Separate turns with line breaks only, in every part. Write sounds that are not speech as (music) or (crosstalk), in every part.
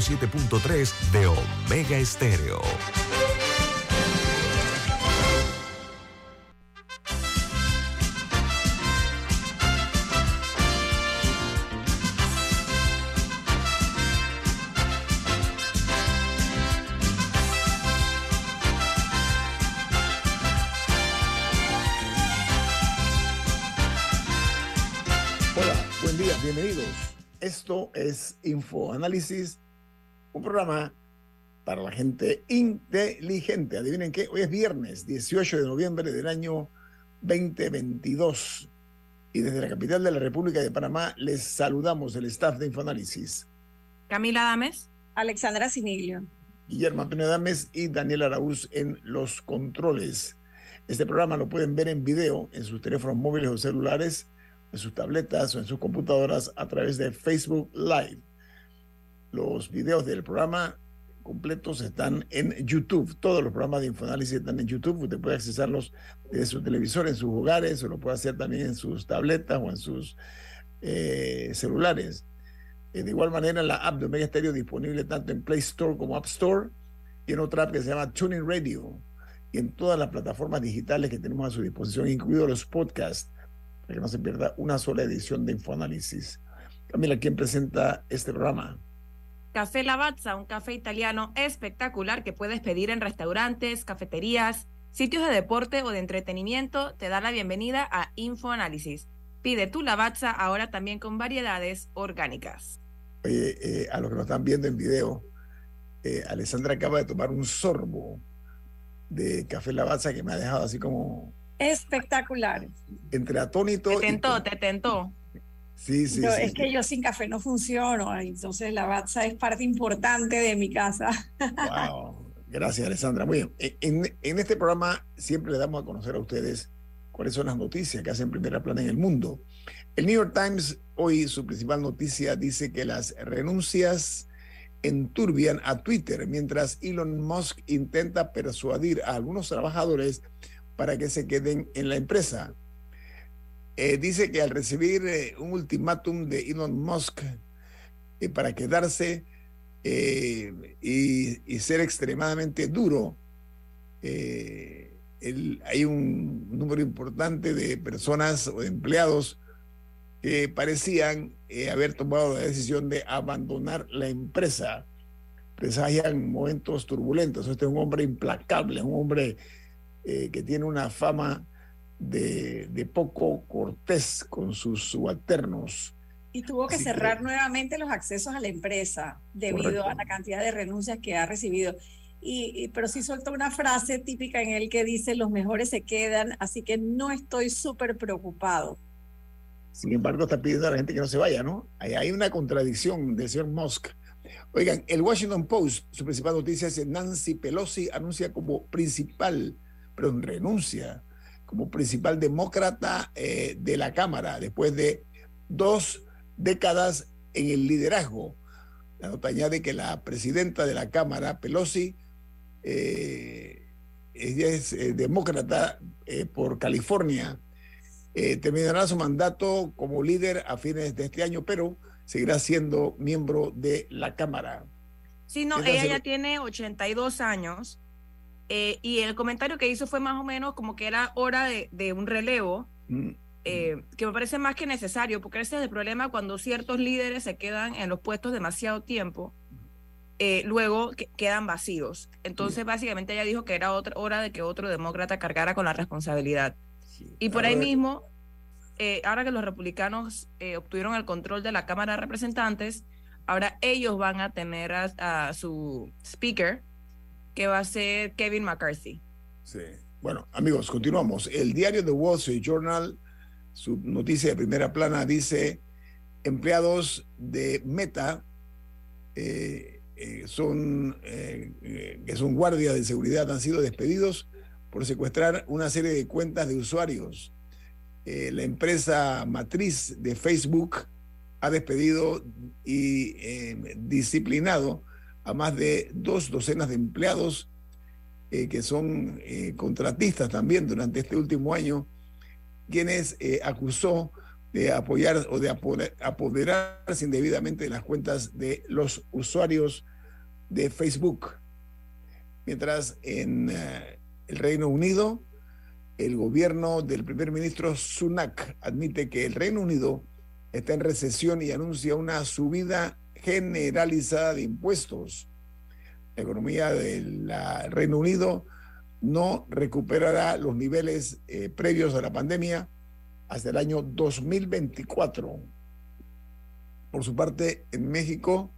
107.3 de Omega Estéreo.
Esto es Infoanálisis, un programa para la gente inteligente. Adivinen qué, hoy es viernes 18 de noviembre del año 2022. Y desde la capital de la República de Panamá les saludamos el staff de Infoanálisis.
Camila Dames.
Alexandra Siniglio.
Guillermo Antonio Dames y Daniel Araúz en los controles. Este programa lo pueden ver en video en sus teléfonos móviles o celulares en sus tabletas o en sus computadoras a través de Facebook Live. Los videos del programa completos están en YouTube. Todos los programas de Infoanálisis están en YouTube. Usted puede accesarlos desde su televisor, en sus hogares, o lo puede hacer también en sus tabletas o en sus eh, celulares. Eh, de igual manera, la app de Omega Stereo disponible tanto en Play Store como App Store y en otra app que se llama Tuning Radio y en todas las plataformas digitales que tenemos a su disposición, incluidos los podcasts que no se pierda una sola edición de Infoanálisis. Camila, ¿quién presenta este programa?
Café Lavazza, un café italiano espectacular que puedes pedir en restaurantes, cafeterías, sitios de deporte o de entretenimiento, te da la bienvenida a Infoanálisis. Pide tu Lavazza ahora también con variedades orgánicas.
Oye, eh, a los que nos están viendo en video, eh, Alessandra acaba de tomar un sorbo de café Lavazza que me ha dejado así como
Espectacular.
Entre atónito.
Te tentó, te tentó.
Sí, sí, sí.
Es que yo sin café no funciono, entonces la Batza es parte importante de mi casa.
Wow. Gracias, Alessandra. Muy bien. En, en, este programa siempre le damos a conocer a ustedes cuáles son las noticias que hacen primera plana en el mundo. El New York Times, hoy su principal noticia dice que las renuncias enturbian a Twitter mientras Elon Musk intenta persuadir a algunos trabajadores para que se queden en la empresa. Eh, dice que al recibir eh, un ultimátum de Elon Musk eh, para quedarse y, ser extremadamente duro, hay un número importante de personas o de empleados que parecían haber tomado la decisión de abandonar la empresa. Presagian momentos turbulentos. Este es un hombre implacable, un hombre que tiene una fama de, poco cortés con sus subalternos.
Y tuvo que cerrar nuevamente los accesos a la empresa debido a la cantidad de renuncias que ha recibido. Y, pero sí soltó una frase típica en el que dice, los mejores se quedan, así que no estoy súper preocupado.
Sin embargo, está pidiendo a la gente que no se vaya, ¿no? Hay, hay una contradicción del señor Musk. Oigan, el Washington Post, su principal noticia es Nancy Pelosi anuncia como principal pero renuncia como principal demócrata eh, de la Cámara después de dos décadas en el liderazgo. La nota añade que la presidenta de la Cámara, Pelosi, eh, ella es eh, demócrata por California, terminará su mandato como líder a fines de este año, pero seguirá siendo miembro de la Cámara.
Sí, no, ella ya tiene 82 años eh, y el comentario que hizo fue más o menos como que era hora de, un relevo, mm. eh, que me parece más que necesario, porque ese es el problema cuando ciertos líderes se quedan en los puestos demasiado tiempo, eh, luego quedan vacíos. Entonces, básicamente ella dijo que era otra hora de que otro demócrata cargara con la responsabilidad. Y por ahí mismo, ahora que los republicanos obtuvieron el control de la Cámara de Representantes, ahora ellos van a tener a su speaker, que va a ser Kevin McCarthy.
Sí. Bueno, amigos, continuamos. El diario The Wall Street Journal, su noticia de primera plana dice, empleados de Meta eh, eh, son, eh, que son guardias de seguridad, han sido despedidos por secuestrar una serie de cuentas de usuarios. la empresa matriz de Facebook ha despedido y disciplinado a más de dos docenas de empleados eh, que son eh, contratistas también durante este último año, quienes eh, acusó de apoyar o de apoderarse indebidamente de las cuentas de los usuarios de Facebook. Mientras en el Reino Unido, el gobierno del primer ministro Sunak admite que el Reino Unido está en recesión y anuncia una subida generalizada de impuestos. La economía del Reino Unido no recuperará los niveles eh, previos a la pandemia hasta el año 2024. Por su parte, en México,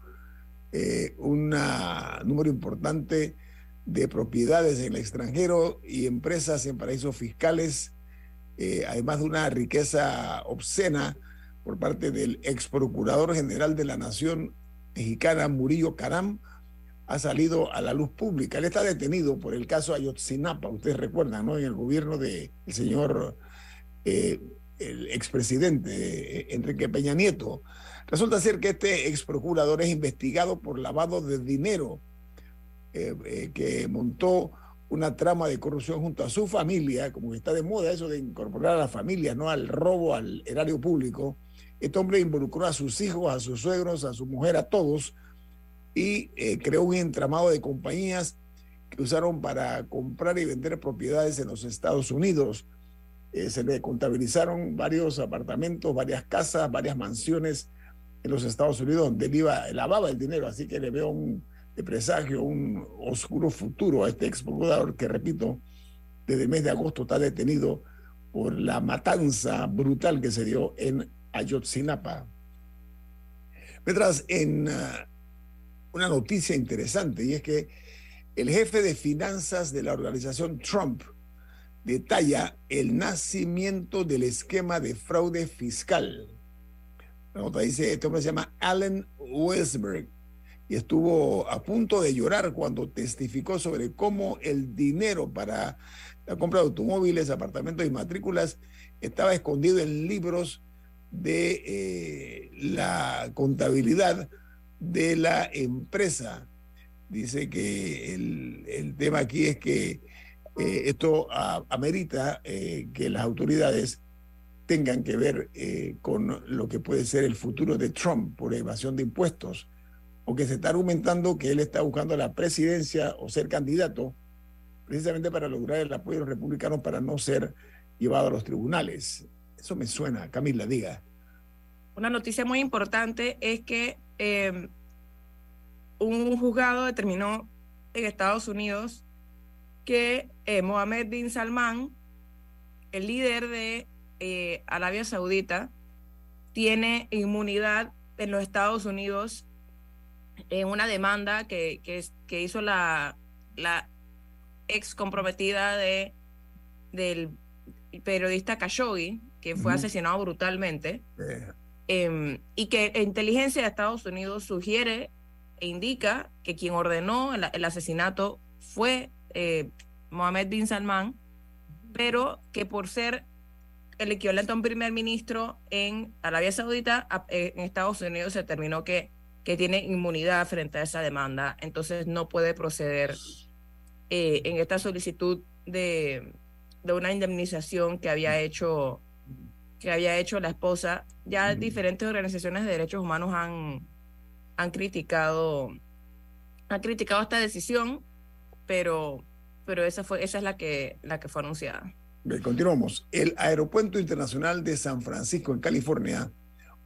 eh, un número importante de propiedades en el extranjero y empresas en paraísos fiscales, eh, además de una riqueza obscena por parte del ex procurador general de la Nación mexicana, Murillo Caram, ha salido a la luz pública. Él está detenido por el caso Ayotzinapa, ustedes recuerdan, ¿no? En el gobierno del señor, eh, el expresidente eh, Enrique Peña Nieto. Resulta ser que este ex procurador es investigado por lavado de dinero, eh, que montó una trama de corrupción junto a su familia, como está de moda eso de incorporar a la familia, no al robo al erario público. Este hombre involucró a sus hijos, a sus suegros, a su mujer, a todos, y eh, creó un entramado de compañías que usaron para comprar y vender propiedades en los Estados Unidos. Eh, se le contabilizaron varios apartamentos, varias casas, varias mansiones en los Estados Unidos donde él iba, lavaba el dinero, así que le veo un presagio, un oscuro futuro a este ex procurador que, repito, desde el mes de agosto está detenido por la matanza brutal que se dio en Ayotzinapa. Mientras en ah, una noticia interesante y es que el jefe de finanzas de la organización Trump detalla el nacimiento del esquema de fraude fiscal. La nota dice, este hombre se llama Allen Westberg y estuvo a punto de llorar cuando testificó sobre cómo el dinero para la compra de automóviles, apartamentos y matrículas estaba escondido en libros de eh, la contabilidad de la empresa. Dice que el, tema aquí es que eh, esto amerita eh, que las autoridades tengan que ver con lo que puede ser el futuro de Trump por evasión de impuestos, o que se está argumentando que él está buscando la presidencia o ser candidato precisamente para lograr el apoyo de los republicanos para no ser llevado a los tribunales. Eso me suena, Camila, diga.
Una noticia muy importante es que Em, un juzgado determinó en Estados Unidos que eh, Mohammed bin Salman, el líder de eh, Arabia Saudita, tiene inmunidad en los Estados Unidos en una demanda que, que, hizo la, la ex comprometida de, del periodista Khashoggi, que fue asesinado brutalmente. Em, y que inteligencia de Estados Unidos sugiere e indica que quien ordenó el, asesinato fue eh, Mohammed bin Salman, pero que por ser el equivalente a un primer ministro en Arabia Saudita, eh, en Estados Unidos se determinó que, que tiene inmunidad frente a esa demanda, entonces no puede proceder eh, en esta solicitud de, de una indemnización que había hecho que había hecho la esposa. Ya diferentes organizaciones de derechos humanos han, han criticado han criticado esta decisión, pero, pero esa fue esa es la que la que fue anunciada.
continuamos. El Aeropuerto Internacional de San Francisco en California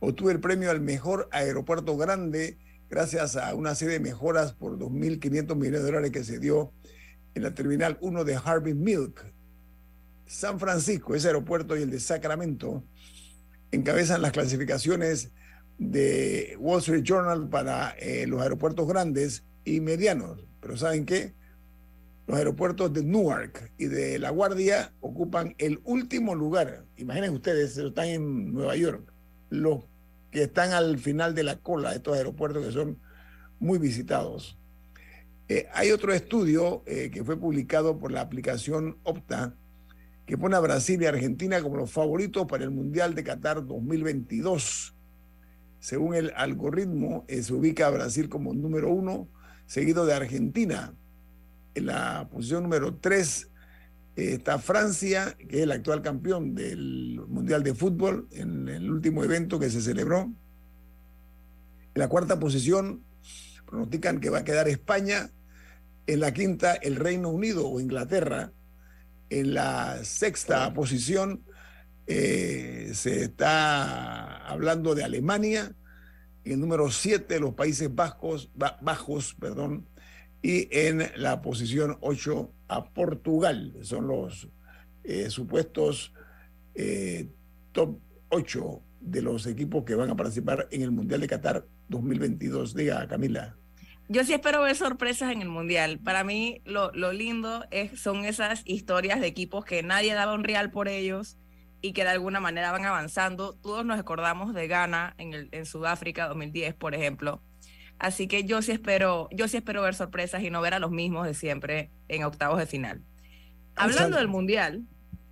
obtuvo el premio al mejor aeropuerto grande gracias a una serie de mejoras por 2.500 millones de dólares que se dio en la Terminal 1 de Harvey Milk San Francisco, ese aeropuerto y el de Sacramento encabezan las clasificaciones de Wall Street Journal para eh, los aeropuertos grandes y medianos. Pero ¿saben qué? Los aeropuertos de Newark y de La Guardia ocupan el último lugar. Imaginen ustedes, están en Nueva York. Los que están al final de la cola de estos aeropuertos que son muy visitados. Eh, hay otro estudio eh, que fue publicado por la aplicación Opta que pone a Brasil y Argentina como los favoritos para el Mundial de Qatar 2022. Según el algoritmo, eh, se ubica a Brasil como número uno, seguido de Argentina en la posición número tres está Francia, que es el actual campeón del Mundial de Fútbol en el último evento que se celebró. En la cuarta posición pronostican que va a quedar España. En la quinta, el Reino Unido o Inglaterra. En la sexta posición eh, se está hablando de Alemania. En el número siete, los Países Bajos, Bajos perdón, y en la posición 8 a Portugal. Son los eh, supuestos eh, top 8 de los equipos que van a participar en el Mundial de Qatar 2022. Diga, Camila.
Yo sí espero ver sorpresas en el Mundial. Para mí lo, lo lindo es, son esas historias de equipos que nadie daba un real por ellos y que de alguna manera van avanzando. Todos nos acordamos de Ghana en, el, en Sudáfrica 2010, por ejemplo. Así que yo sí espero, yo sí espero ver sorpresas y no ver a los mismos de siempre en octavos de final. Hablando del mundial.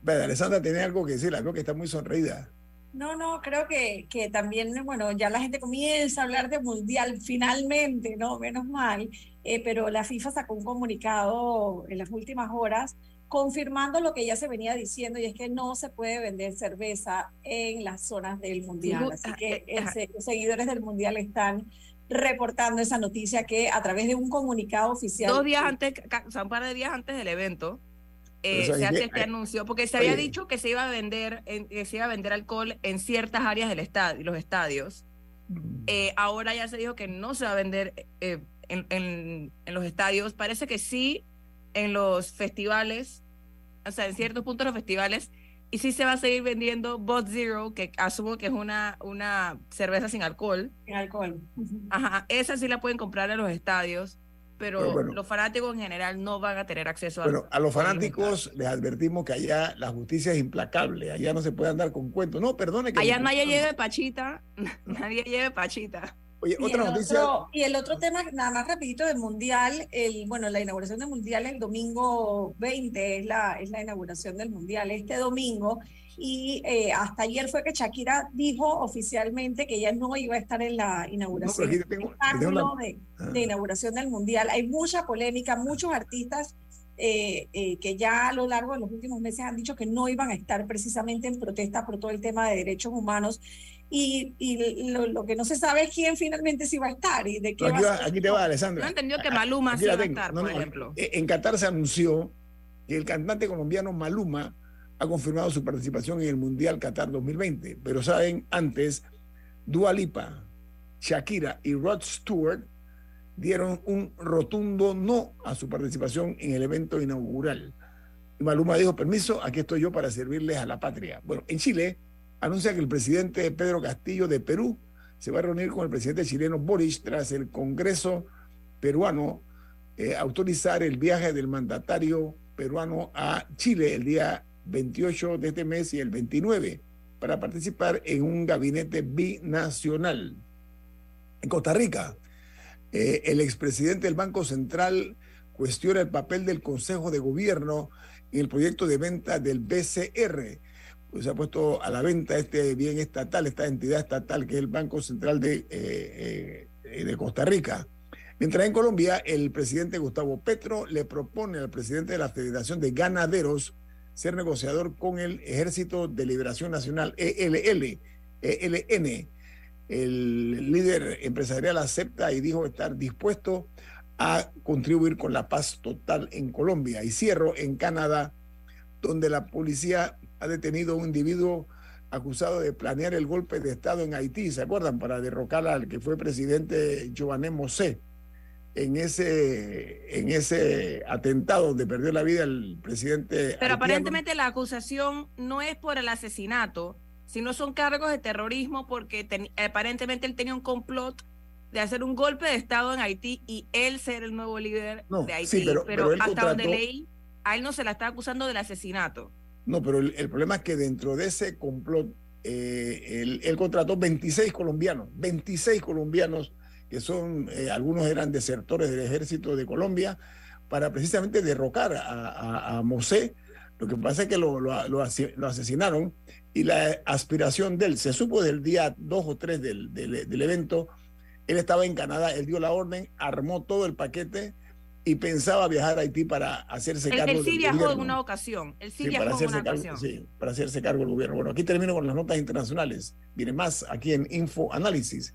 Vale, Alessandra tiene algo que decir, algo que está muy sonreída.
No, no, creo que, que también, bueno, ya la gente comienza a hablar de mundial finalmente, ¿no? Menos mal, eh, pero la FIFA sacó un comunicado en las últimas horas confirmando lo que ya se venía diciendo y es que no se puede vender cerveza en las zonas del mundial. Así que ah, eh, los seguidores del mundial están reportando esa noticia que a través de un comunicado oficial.
Dos días antes, o sea, un par de días antes del evento, eh, se hace este anuncio, porque se había dicho que se iba a vender, que se iba a vender alcohol en ciertas áreas del estadio, los estadios. Mm. Eh, ahora ya se dijo que no se va a vender eh, en, en, en, los estadios. Parece que sí en los festivales, o sea, en ciertos puntos de los festivales y sí se va a seguir vendiendo Bot Zero, que asumo que es una, una cerveza sin alcohol.
Sin alcohol.
Ajá, esa sí la pueden comprar en los estadios, pero, los fanáticos en general no van a tener acceso
a Bueno, a los fanáticos les advertimos que allá la justicia es implacable, allá no se puede andar con cuentos. No, perdone que...
Allá nadie lleve pachita, (laughs) nadie lleve pachita.
Oye, y otra noticia.
y el otro tema, nada más rapidito del Mundial, el, bueno, la inauguración del Mundial el domingo 20 es la, es la inauguración del Mundial este domingo. Y eh, hasta ayer fue que Shakira dijo oficialmente que ella no iba a estar en la inauguración. Ah. de, inauguración del Mundial. Hay mucha polémica, muchos artistas eh, eh, que ya a lo largo de los últimos meses han dicho que no iban a estar precisamente en protesta por todo el tema de derechos humanos y, y lo, que no se sabe es quién finalmente sí va a estar y de qué
aquí,
va,
aquí te va, Alessandra.
No entendió que Maluma sí va a estar, por ejemplo.
Eh, en Qatar se anunció que el cantante colombiano Maluma ha confirmado su participación en el Mundial Qatar 2020, pero saben, antes Dua Lipa, Shakira y Rod Stewart dieron un rotundo no a su participación en el evento inaugural. Maluma dijo, permiso, aquí estoy yo para servirles a la patria. Bueno, en Chile anuncia que el presidente Pedro Castillo de Perú se va a reunir con el presidente chileno Boris tras el Congreso peruano eh, autorizar el viaje del mandatario peruano a Chile el día 28 de este mes y el 29 para participar en un gabinete binacional. En Costa Rica, eh, el expresidente del Banco Central cuestiona el papel del Consejo de Gobierno en el proyecto de venta del BCR se ha puesto a la venta este bien estatal, esta entidad estatal que es el Banco Central de, eh, eh, de Costa Rica. Mientras en Colombia, el presidente Gustavo Petro le propone al presidente de la Federación de Ganaderos ser negociador con el Ejército de Liberación Nacional, ELL, ELN. El líder empresarial acepta y dijo estar dispuesto a contribuir con la paz total en Colombia. Y cierro en Canadá, donde la policía ha detenido a un individuo acusado de planear el golpe de Estado en Haití, ¿se acuerdan? Para derrocar al que fue presidente Joané Mosé. En ese, en ese atentado donde perdió la vida el presidente.
Pero aparentemente la acusación no es por el asesinato, sino son cargos de terrorismo porque aparentemente él tenía un complot de hacer un golpe de Estado en Haití y él ser el nuevo líder de Haití. pero, hasta donde leí, a él no se la está acusando del asesinato.
No, pero el, problema es que dentro de ese complot, eh, él, contrató 26 colombianos, 26 colombianos que son, eh, algunos eran desertores del ejército de Colombia, para precisamente derrocar a, a, Mosé. Lo que pasa es que lo, lo, asesinaron y la aspiración de él, se supo del día 2 o 3 del, del, del evento, él estaba en Canadá, él dio la orden, armó todo el paquete y pensaba viajar a Haití para hacerse cargo
él sí viajó en una ocasión. Él sí, viajó en una ocasión.
Sí, para hacerse cargo del gobierno. Bueno, aquí termino con las notas internacionales. Viene más aquí en Info Análisis.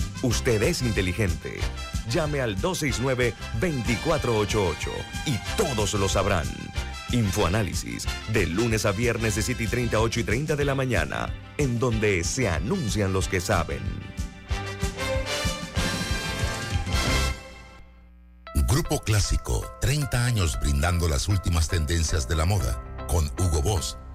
Usted es inteligente. Llame al 269-2488 y todos lo sabrán. Infoanálisis, de lunes a viernes de 7 y 30, 8 y 30 de la mañana, en donde se anuncian los que saben.
Grupo Clásico, 30 años brindando las últimas tendencias de la moda con Hugo Boss,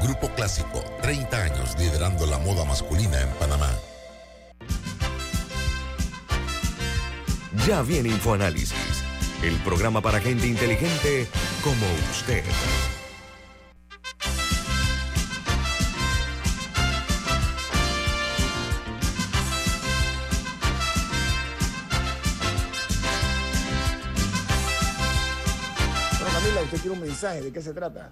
Grupo Clásico, 30 años liderando la moda masculina en Panamá.
Ya viene InfoAnálisis, el programa para gente inteligente como usted.
Camila, usted quiere un mensaje, ¿de qué se trata?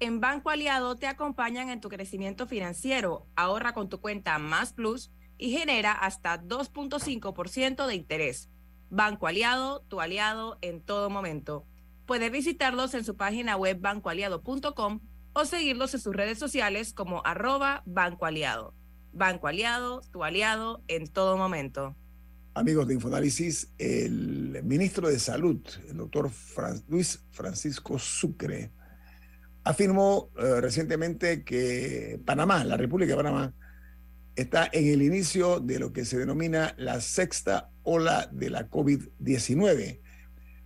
En Banco Aliado te acompañan en tu crecimiento financiero. Ahorra con tu cuenta Más Plus y genera hasta 2.5% de interés. Banco Aliado, tu aliado en todo momento. Puedes visitarlos en su página web bancoaliado.com o seguirlos en sus redes sociales como arroba Banco Aliado. Banco Aliado, tu aliado en todo momento.
Amigos de Infoanálisis, el ministro de Salud, el doctor Luis Francisco Sucre, afirmó eh, recientemente que Panamá, la República de Panamá, está en el inicio de lo que se denomina la sexta ola de la COVID-19.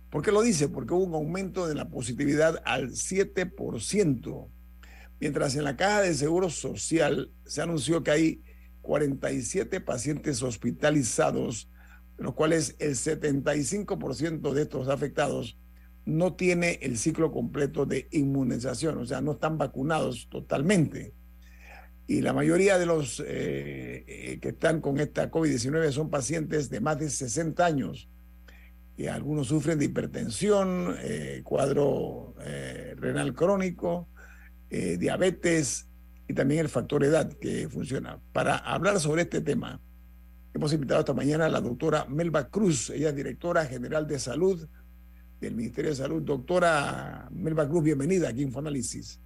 ¿Por qué lo dice? Porque hubo un aumento de la positividad al 7%, mientras en la caja de seguro social se anunció que hay 47 pacientes hospitalizados, los cuales el 75% de estos afectados no tiene el ciclo completo de inmunización, o sea, no están vacunados totalmente. Y la mayoría de los eh, eh, que están con esta COVID-19 son pacientes de más de 60 años. Y algunos sufren de hipertensión, eh, cuadro renal crónico, diabetes y también el factor edad que funciona. Para hablar sobre este tema, hemos invitado esta mañana a la doctora Melba Cruz, ella es directora general de salud del Ministerio de Salud. Doctora Melba Cruz, bienvenida aquí en Infoanálisis.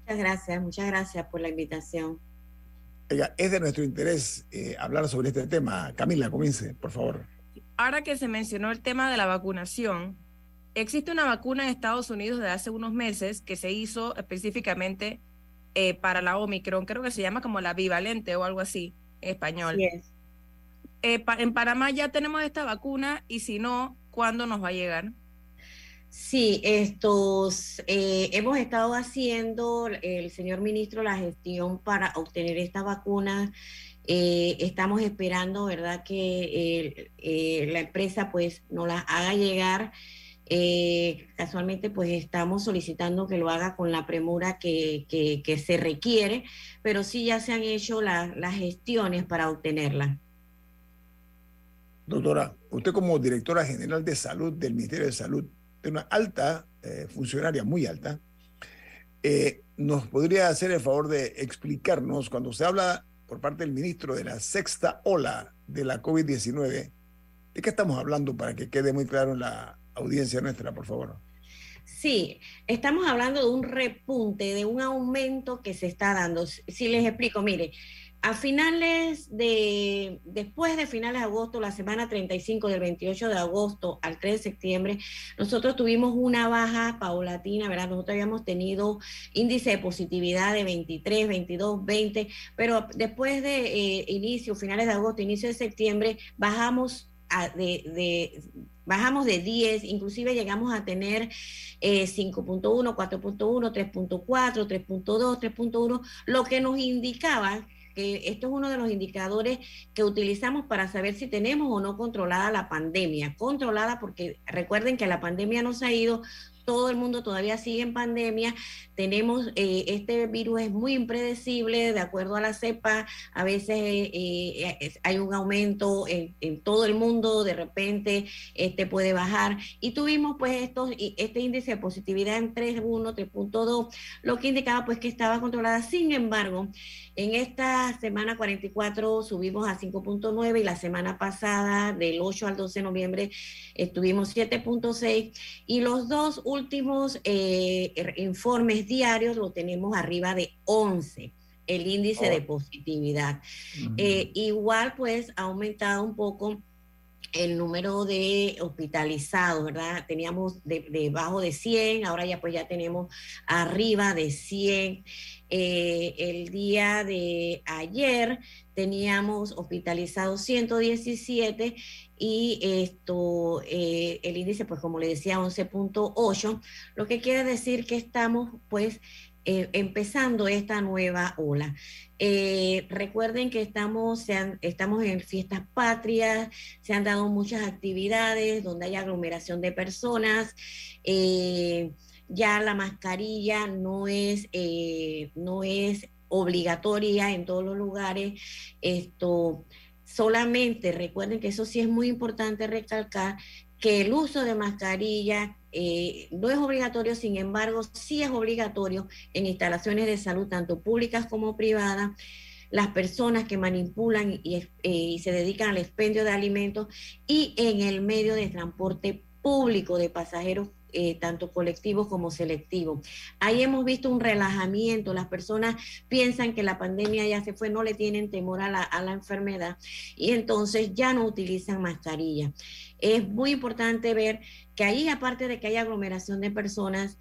Muchas gracias, muchas gracias por la invitación.
es de nuestro interés eh, hablar sobre este tema. Camila, comience, por favor.
Ahora que se mencionó el tema de la vacunación, existe una vacuna en Estados Unidos de hace unos meses que se hizo específicamente eh, para la Omicron, creo que se llama como la bivalente o algo así en español. Eh, en Panamá ya tenemos esta vacuna y si no, ¿cuándo nos va a llegar?
Sí, estos eh, hemos estado haciendo el señor ministro la gestión para obtener esta vacuna Eh, estamos esperando, ¿verdad?, que eh, la empresa pues nos la haga llegar. casualmente pues estamos solicitando que lo haga con la premura que, se requiere, pero sí ya se han hecho las gestiones para obtenerla.
Doctora, usted como directora general de salud del Ministerio de Salud, de una alta funcionaria, muy alta, eh, ¿nos podría hacer el favor de explicarnos cuando se habla por parte del ministro de la sexta ola de la COVID-19? ¿De qué estamos hablando para que quede muy claro en la audiencia nuestra, por favor?
Sí, estamos hablando de un repunte, de un aumento que se está dando. Si les explico, mire, a finales de, después de finales de agosto, la semana 35 del 28 de agosto al 3 de septiembre, nosotros tuvimos una baja paulatina, ¿verdad? Nosotros habíamos tenido índice de positividad de 23, 22, 20, pero después de eh, inicio, finales de agosto, inicio de septiembre, bajamos de, de, bajamos de 10, inclusive llegamos a tener 5.1, 4.1, 3.4, 3.2, 3.1, lo que nos indicaba esto es uno de los indicadores que utilizamos para saber si tenemos o no controlada la pandemia. Controlada porque recuerden que la pandemia nos ha ido, todo el mundo todavía sigue en pandemia, tenemos, eh, este virus es muy impredecible, de acuerdo a la cepa, a veces eh, eh, hay un aumento en, todo el mundo, de repente este puede bajar, y tuvimos pues estos, este índice de positividad en 3.1, 3.2, lo que indicaba pues que estaba controlada, sin embargo, en esta semana 44 subimos a 5.9 y la semana pasada, del 8 al 12 de noviembre, estuvimos 7.6 y los dos últimos informes diarios lo tenemos arriba de 11 el índice de oh. positividad. Eh, igual pues ha aumentado un poco el número de hospitalizados, ¿verdad? Teníamos debajo de, 100, ahora ya pues ya tenemos arriba de 100. Eh, el día de ayer teníamos hospitalizados 117 y esto, eh, el índice, pues como le decía, 11.8, lo que quiere decir que estamos pues eh, empezando esta nueva ola. Eh, recuerden que estamos, estamos en fiestas patrias, se han dado muchas actividades donde hay aglomeración de personas. Ya la mascarilla no es, no es obligatoria en todos los lugares. Esto solamente recuerden que eso sí es muy importante recalcar que el uso de mascarilla eh, no es obligatorio, sin embargo, sí es obligatorio en instalaciones de salud, tanto públicas como privadas, las personas que manipulan y, eh, se dedican al expendio de alimentos y en el medio de transporte público de pasajeros eh, tanto colectivos como selectivos. Ahí hemos visto un relajamiento, las personas piensan que la pandemia ya se fue, no le tienen temor a la, enfermedad y entonces ya no utilizan mascarilla. Es muy importante ver que ahí, aparte de que hay aglomeración de personas,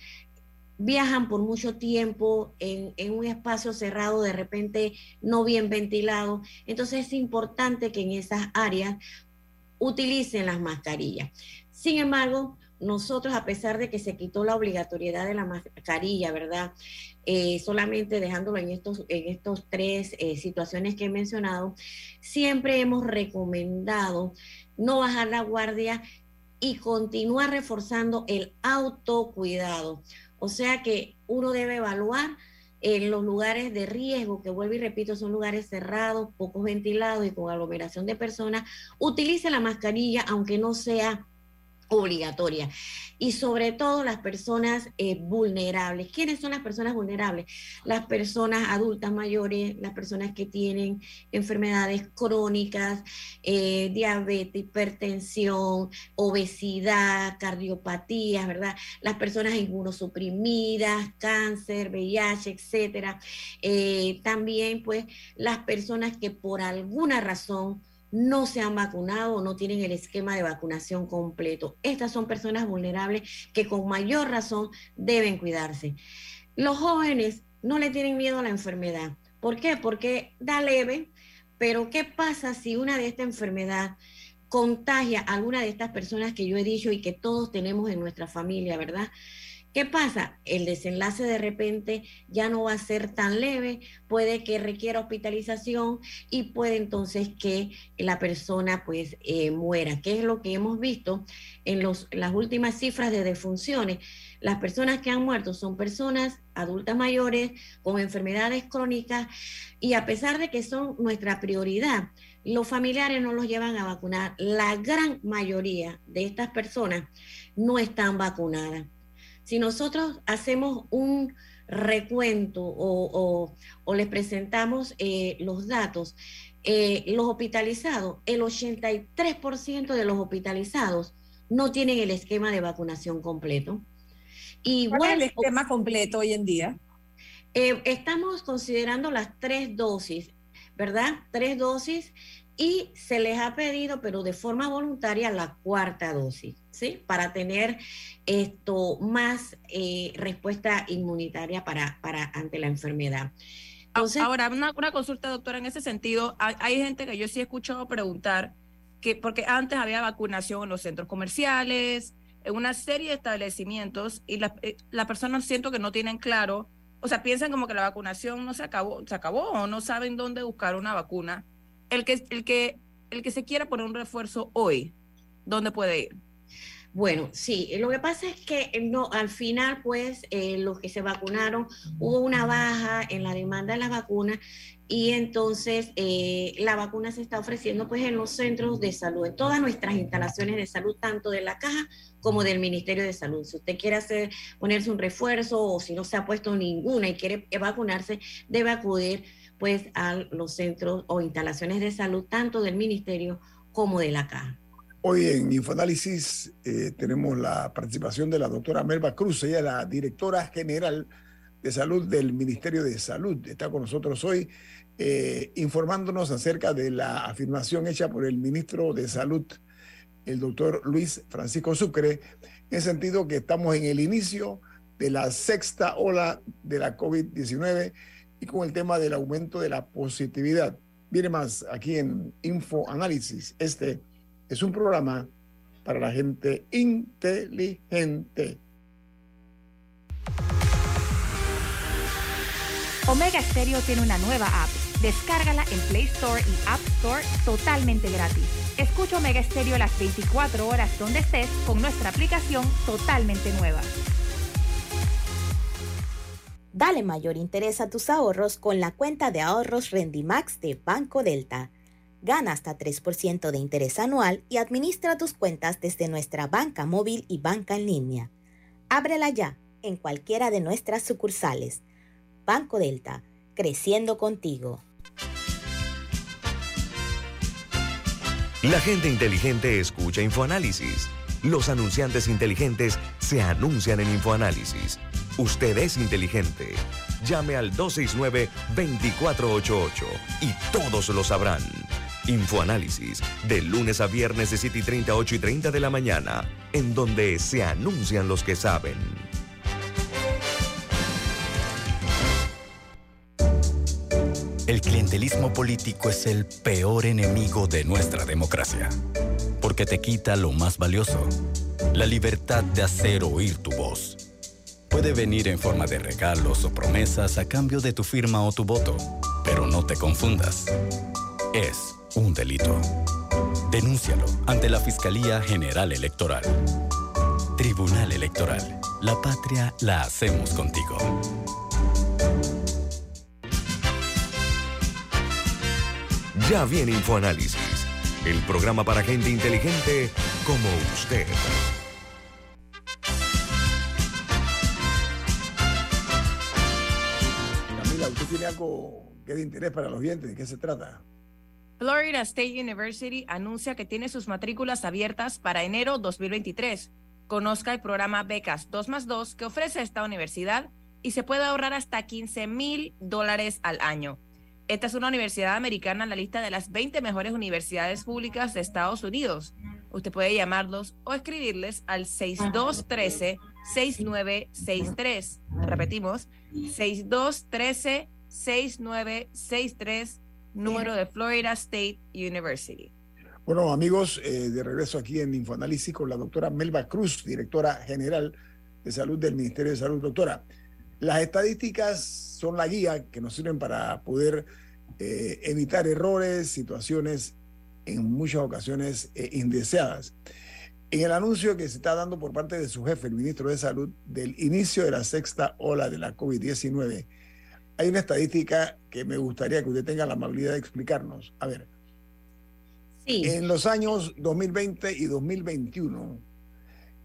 viajan por mucho tiempo en, un espacio cerrado, de repente no bien ventilado. Entonces es importante que en esas áreas utilicen las mascarillas. Sin embargo, nosotros, a pesar de que se quitó la obligatoriedad de la mascarilla, ¿verdad? Eh, solamente dejándolo en estos, en estos tres eh, situaciones que he mencionado, siempre hemos recomendado no bajar la guardia y continuar reforzando el autocuidado. O sea que uno debe evaluar en los lugares de riesgo, que vuelvo y repito, son lugares cerrados, poco ventilados y con aglomeración de personas, utilice la mascarilla, aunque no sea obligatoria. Y sobre todo las personas eh, vulnerables. ¿Quiénes son las personas vulnerables? Las personas adultas mayores, las personas que tienen enfermedades crónicas, eh, diabetes, hipertensión, obesidad, cardiopatías, ¿verdad? Las personas inmunosuprimidas, cáncer, VIH, etcétera. Eh, también, pues, las personas que por alguna razón no se han vacunado o no tienen el esquema de vacunación completo. Estas son personas vulnerables que con mayor razón deben cuidarse. Los jóvenes no le tienen miedo a la enfermedad. ¿Por qué? Porque da leve, pero ¿qué pasa si una de esta enfermedad contagia a alguna de estas personas que yo he dicho y que todos tenemos en nuestra familia, ¿verdad? ¿Qué pasa? El desenlace de repente ya no va a ser tan leve, puede que requiera hospitalización y puede entonces que la persona pues eh, muera, que es lo que hemos visto en las últimas cifras de defunciones. Las personas que han muerto son personas adultas mayores con enfermedades crónicas y a pesar de que son nuestra prioridad, los familiares no los llevan a vacunar. La gran mayoría de estas personas no están vacunadas. Si nosotros hacemos un recuento o, les presentamos eh, los datos, eh, los hospitalizados, el 83% de los hospitalizados no tienen el esquema de vacunación completo.
Y ¿Cuál es el esquema completo hoy en día?
Eh, estamos considerando las tres dosis, ¿verdad? Tres dosis y se les ha pedido, pero de forma voluntaria, la cuarta dosis, ¿sí? Para tener esto más eh, respuesta inmunitaria para, para ante la enfermedad.
Ahora, una, una, consulta, doctora, en ese sentido, hay, gente que yo sí he escuchado preguntar que, porque antes había vacunación en los centros comerciales, en una serie de establecimientos, y las eh, la personas siento que no tienen claro, o sea, piensan como que la vacunación no se acabó, se acabó, o no saben dónde buscar una vacuna el que, el que, el que se quiera poner un refuerzo hoy, ¿dónde puede ir?
Bueno, sí, lo que pasa es que eh, no, al final, pues, eh, los que se vacunaron, hubo una baja en la demanda de las vacunas y entonces eh, la vacuna se está ofreciendo pues en los centros de salud, en todas nuestras instalaciones de salud, tanto de la caja como del Ministerio de Salud. Si usted quiere hacer, ponerse un refuerzo o si no se ha puesto ninguna y quiere vacunarse, debe acudir pues a los centros o instalaciones de salud, tanto del ministerio como de la caja.
Hoy en Infoanálisis eh, tenemos la participación de la doctora Melba Cruz, ella es la directora general de salud del Ministerio de Salud. Está con nosotros hoy eh, informándonos acerca de la afirmación hecha por el ministro de Salud, el doctor Luis Francisco Sucre, en el sentido que estamos en el inicio de la sexta ola de la COVID-19 y con el tema del aumento de la positividad. Viene más aquí en Info Análisis. Este es un programa para la gente inteligente.
Omega Stereo tiene una nueva app. Descárgala en Play Store y App Store totalmente gratis. Escucha Omega Stereo las 24 horas donde estés con nuestra aplicación totalmente nueva.
Dale mayor interés a tus ahorros con la cuenta de ahorros Rendimax de Banco Delta. Gana hasta 3% de interés anual y administra tus cuentas desde nuestra banca móvil y banca en línea. Ábrela ya en cualquiera de nuestras sucursales. Banco Delta, creciendo contigo.
La gente inteligente escucha InfoAnálisis. Los anunciantes inteligentes se anuncian en InfoAnálisis. Usted es inteligente. Llame al 269-2488 y todos lo sabrán. Infoanálisis, de lunes a viernes de 7 y 30, 8 y 30 de la mañana, en donde se anuncian los que saben.
El clientelismo político es el peor enemigo de nuestra democracia, porque te quita lo más valioso, la libertad de hacer oír tu voz. Puede venir en forma de regalos o promesas a cambio de tu firma o tu voto, pero no te confundas. Es un delito. Denúncialo ante la Fiscalía General Electoral. Tribunal Electoral. La patria la hacemos contigo.
Ya viene InfoAnálisis, el programa para gente inteligente como usted.
tiene algo que de interés para los oyentes. ¿De qué se trata?
Florida State University anuncia que tiene sus matrículas abiertas para enero 2023. Conozca el programa Becas 2 más 2 que ofrece esta universidad y se puede ahorrar hasta 15 mil dólares al año. Esta es una universidad americana en la lista de las 20 mejores universidades públicas de Estados Unidos. Usted puede llamarlos o escribirles al 6213-6963. Repetimos, 6213 6963, número de Florida State University.
Bueno, amigos, eh, de regreso aquí en Infoanálisis con la doctora Melba Cruz, directora general de Salud del Ministerio de Salud. Doctora, las estadísticas son la guía que nos sirven para poder eh, evitar errores, situaciones en muchas ocasiones eh, indeseadas. En el anuncio que se está dando por parte de su jefe, el ministro de Salud, del inicio de la sexta ola de la COVID-19, hay una estadística que me gustaría que usted tenga la amabilidad de explicarnos. A ver, en los años 2020 y 2021,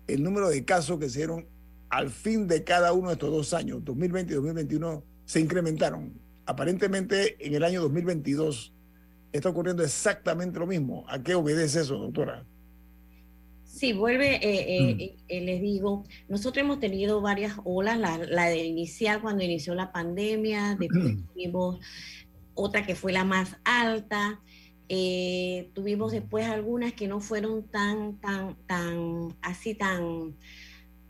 el número de casos que se dieron al fin de cada uno de estos dos años, 2020 y 2021, se incrementaron. Aparentemente en el año 2022 está ocurriendo exactamente lo mismo. ¿A qué obedece eso, doctora?
Sí, vuelve, eh, eh, mm. eh, les digo, nosotros hemos tenido varias olas, la, la de inicial cuando inició la pandemia, (clears throat) después tuvimos otra que fue la más alta, eh, tuvimos después algunas que no fueron tan, tan, tan, así tan,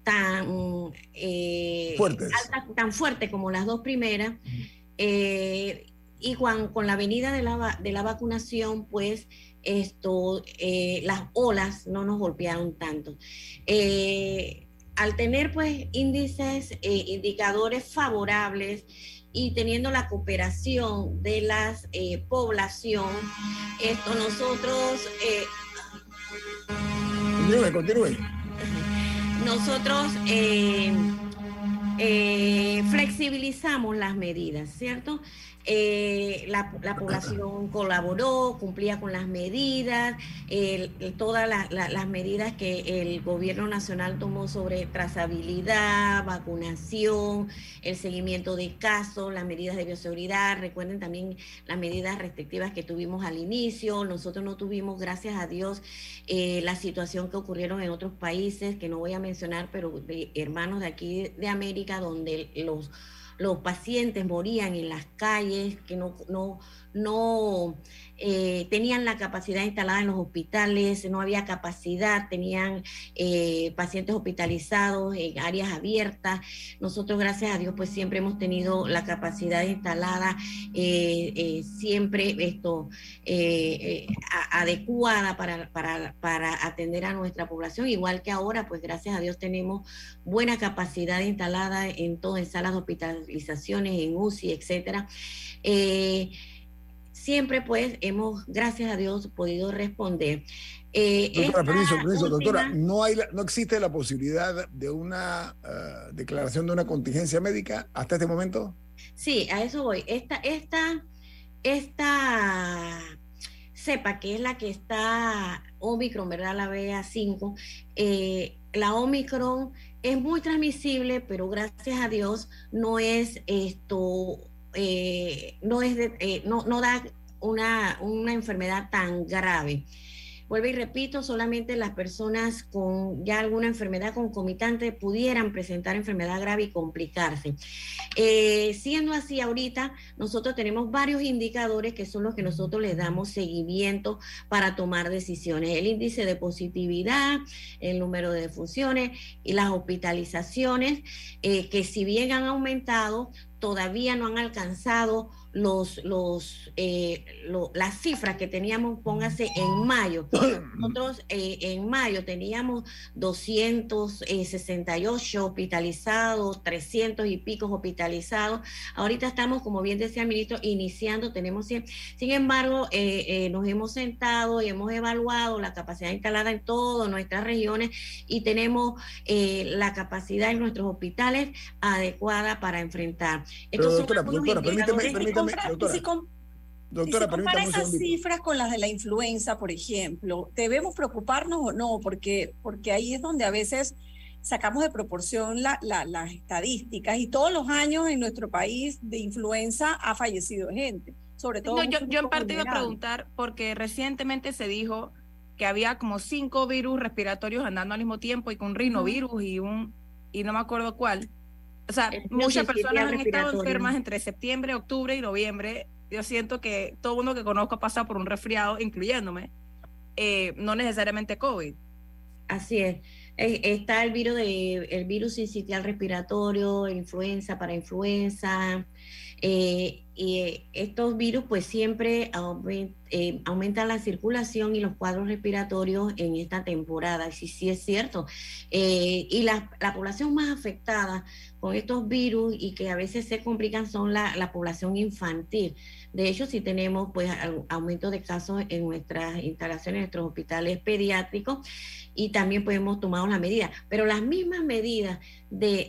tan
eh, fuertes.
tan fuertes como las dos primeras. Y con la venida de la, de la vacunación, pues esto, las olas no nos golpearon tanto. al tener pues índices, indicadores favorables, y teniendo la cooperación de la eh, población, esto nosotros... Eh,
continúe, continúe.
Nosotros eh, eh, flexibilizamos las medidas, ¿cierto? Eh, la, población colaboró, cumplía con las medidas, todas las medidas que el gobierno nacional tomó sobre trazabilidad, vacunación, el seguimiento de casos, las medidas de bioseguridad. Recuerden también las medidas restrictivas que tuvimos al inicio. Nosotros no tuvimos, gracias a Dios, eh, la situación que ocurrieron en otros países, que no voy a mencionar, pero hermanos de aquí de América, donde los los pacientes morían en las calles, que no, no, no eh, tenían la capacidad instalada en los hospitales, no había capacidad, tenían eh, pacientes hospitalizados en áreas abiertas. Nosotros, gracias a Dios, pues siempre hemos tenido la capacidad instalada, eh, siempre esto adecuada para, para, para atender a nuestra población, igual que ahora, pues gracias a Dios tenemos buena capacidad instalada en todo, en salas de hospitalizaciones, en UCI, etcétera siempre pues hemos, gracias a Dios, podido responder.
Eh, doctora, permiso, permiso, doctora, ¿no, hay, ¿no existe la posibilidad de una ah, declaración de una contingencia médica hasta este momento?
Sí, a eso voy. Esta, esta, esta cepa, que es la que está Omicron, ¿verdad? La BA5, eh, la Omicron es muy transmisible, pero gracias a Dios no es esto eh, no, es eh, no, no, da una, una enfermedad tan grave. Vuelvo y repito, solamente las personas con ya alguna enfermedad concomitante pudieran presentar enfermedad grave y complicarse. Eh, siendo así, ahorita nosotros tenemos varios indicadores que son los que nosotros les damos seguimiento para tomar decisiones. El índice de positividad, el número de defunciones y las hospitalizaciones, que si bien han aumentado, todavía no han alcanzado los, los, eh, las cifras que teníamos, póngase en mayo. Nosotros eh, en mayo teníamos 268 hospitalizados, 300 y pico hospitalizados. Ahorita estamos, como bien decía el ministro, iniciando, tenemos 100. Sin embargo, eh, nos hemos sentado y hemos evaluado la capacidad instalada en todas nuestras regiones y tenemos la capacidad en nuestros hospitales adecuada para enfrentar.
doctora, doctora, permíteme, permítame
Doctora, si esas cifras con las de la influenza, por ejemplo, ¿debemos preocuparnos o no? Porque, porque ahí es donde a veces sacamos de proporción la, las estadísticas y todos los años en nuestro país de influenza ha fallecido gente, sobre todo.
yo, yo en parte iba a preguntar porque recientemente se dijo que había como cinco virus respiratorios andando al mismo tiempo y con un rinovirus y un y no me acuerdo cuál. O sea, muchas personas han estado enfermas entre septiembre, octubre y noviembre. Yo siento que todo mundo que conozco ha pasado por un resfriado, incluyéndome, eh, no necesariamente COVID.
Así es. está el virus de el virus incitial respiratorio, influenza para influenza, eh, y estos virus pues siempre eh, aumentan la circulación y los cuadros respiratorios en esta temporada, sí, sí es cierto. Eh, y la, población más afectada con estos virus y que a veces se complican son la, la población infantil. De hecho, sí tenemos pues aumento de casos en nuestras instalaciones, en nuestros hospitales pediátricos y también pues hemos tomado las medidas. Pero las mismas medidas de,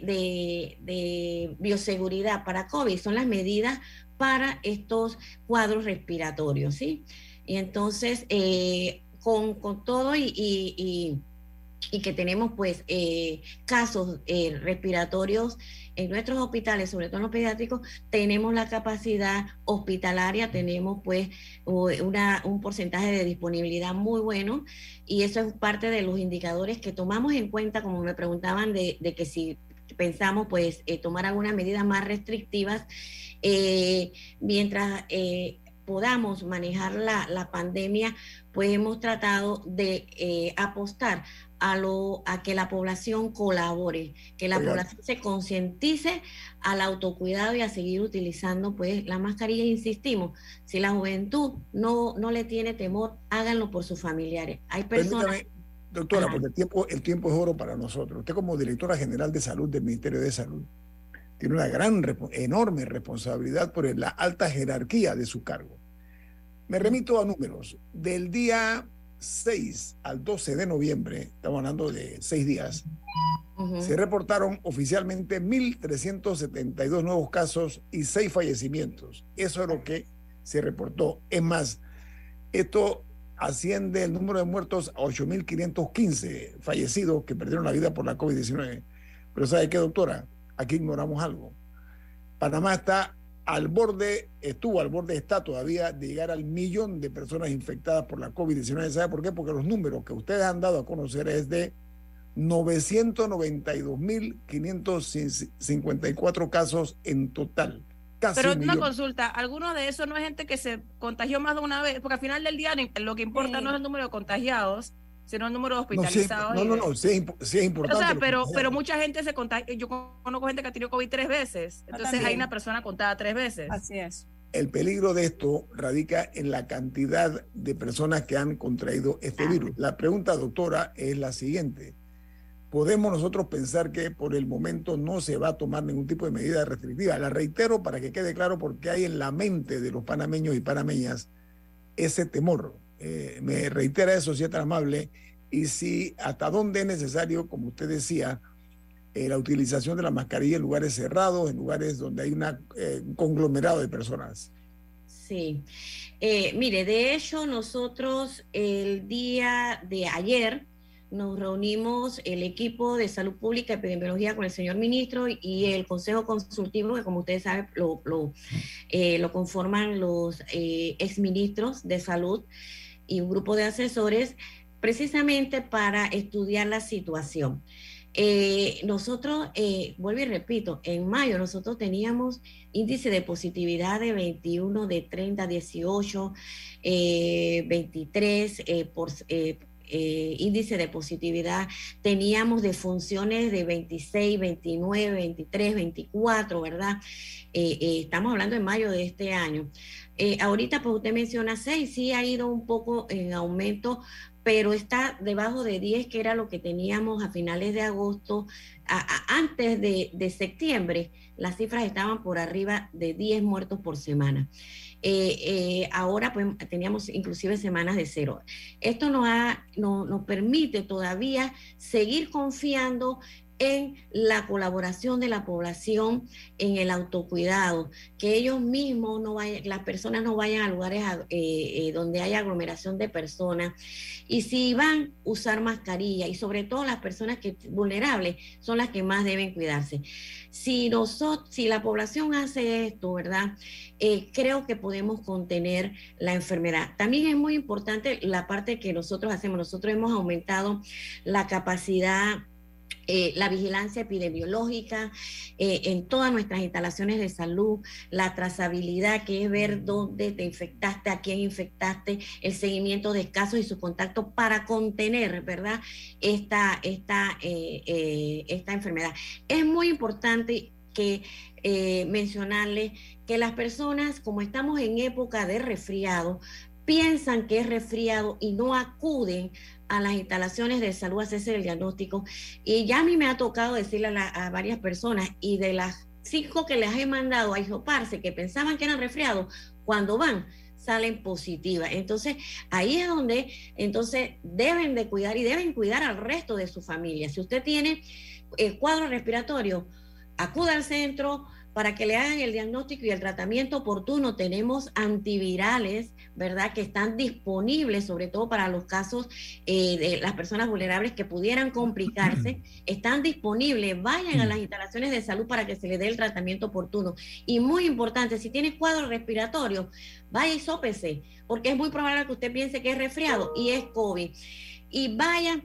de bioseguridad para COVID son las medidas para estos cuadros respiratorios, ¿sí? Y entonces, eh, con, todo y, que tenemos pues eh, casos eh, respiratorios en nuestros hospitales, sobre todo en los pediátricos, tenemos la capacidad hospitalaria, tenemos pues un porcentaje de disponibilidad muy bueno y eso es parte de los indicadores que tomamos en cuenta, como me preguntaban, de, que si pensamos pues tomar algunas medidas más restrictivas eh, mientras eh, podamos manejar la, pandemia, pues hemos tratado de eh, apostar a, lo, a que la población colabore, que la población se concientice al autocuidado y a seguir utilizando pues la mascarilla. Insistimos, si la juventud no, no le tiene temor, háganlo por sus familiares. Hay personas...
Doctora, porque el tiempo, el tiempo es oro para nosotros. Usted como directora general de salud del Ministerio de Salud, tiene una gran, enorme responsabilidad por la alta jerarquía de su cargo. Me remito a números. Del día 6 al 12 de noviembre, estamos hablando de seis días, se reportaron oficialmente 1.372 nuevos casos y seis fallecimientos. Eso es lo que se reportó. Es más, esto asciende el número de muertos a 8.515 fallecidos que perdieron la vida por la COVID-19. Pero ¿sabe qué, doctora? aquí ignoramos algo. Panamá está al borde, estuvo al borde, está todavía de llegar al millón de personas infectadas por la COVID-19. ¿Sabe por qué? Porque los números que ustedes han dado a conocer es de 992.554 casos en total.
Pero una consulta, ¿alguno de esos no es gente que se contagió más de una vez? Porque al final del día lo que importa no es el número de contagiados, sino el número de hospitalizados.
No, no, no, sí, es, importante.
O sea, pero, pero mucha gente se contagia. Yo conozco gente que ha tenido COVID tres veces. Ah, Entonces hay una persona contada tres veces.
Así es.
El peligro de esto radica en la cantidad de personas que han contraído este virus. La pregunta, doctora, es la siguiente. ¿Podemos nosotros pensar que por el momento no se va a tomar ningún tipo de medida restrictiva? La reitero para que quede claro porque hay en la mente de los panameños y panameñas ese temor eh, me reitera eso, si es tan amable, y si hasta dónde es necesario, como usted decía, eh, la utilización de la mascarilla en lugares cerrados, en lugares donde hay eh, un conglomerado de personas.
Sí. mire, de hecho, nosotros el día de ayer nos reunimos el equipo de salud pública y epidemiología con el señor ministro y el consejo consultivo, que como ustedes saben, lo, lo conforman los exministros de salud y un grupo de asesores precisamente para estudiar la situación. Eh, nosotros, eh, vuelvo y repito, en mayo nosotros teníamos índice de positividad de 21, de 30, 18, 23 por eh, índice de positividad. Teníamos de funciones de 26, 29, 23, 24, ¿verdad? estamos hablando en mayo de este año. Eh, ahorita, pues usted menciona 6, sí ha ido un poco en aumento, pero está debajo de 10, que era lo que teníamos a finales de agosto. antes de, septiembre, las cifras estaban por arriba de 10 muertos por semana. Eh, eh, ahora pues teníamos inclusive semanas de cero. Esto nos, ha, nos permite todavía seguir confiando en la colaboración de la población en el autocuidado, que ellos mismos no vayan, las personas no vayan a lugares eh, eh, donde hay aglomeración de personas y si van usar mascarilla y sobre todo las personas que vulnerables son las que más deben cuidarse. Si nosotros, si la población hace esto, ¿verdad? Eh, creo que podemos contener la enfermedad. También es muy importante la parte que nosotros hacemos. Nosotros hemos aumentado la capacidad eh, la vigilancia epidemiológica eh, en todas nuestras instalaciones de salud, la trazabilidad, que es ver dónde te infectaste, a quién infectaste, el seguimiento de casos y sus contactos para contener, ¿verdad?, esta, esta, eh, esta enfermedad. Es muy importante que mencionarle que las personas, como estamos en época de resfriado, piensan que es resfriado y no acuden a las instalaciones de salud a hacerse el diagnóstico. Y ya a mí me ha tocado decirle a, varias personas, y de las cinco que les he mandado a isoparse, que pensaban que eran resfriados, cuando van, salen positivas. Entonces, ahí es donde entonces deben de cuidar y deben cuidar al resto de su familia. Si usted tiene el cuadro respiratorio, acuda al centro, para que le hagan el diagnóstico y el tratamiento oportuno. Tenemos antivirales, ¿verdad?, que están disponibles, sobre todo para los casos eh, de las personas vulnerables que pudieran complicarse. (clears throat) Están disponibles. Vayan a las instalaciones de salud para que se le dé el tratamiento oportuno. Y muy importante, si tiene cuadro respiratorio, vaya y sópese, porque es muy probable que usted piense que es resfriado y es COVID. Y vaya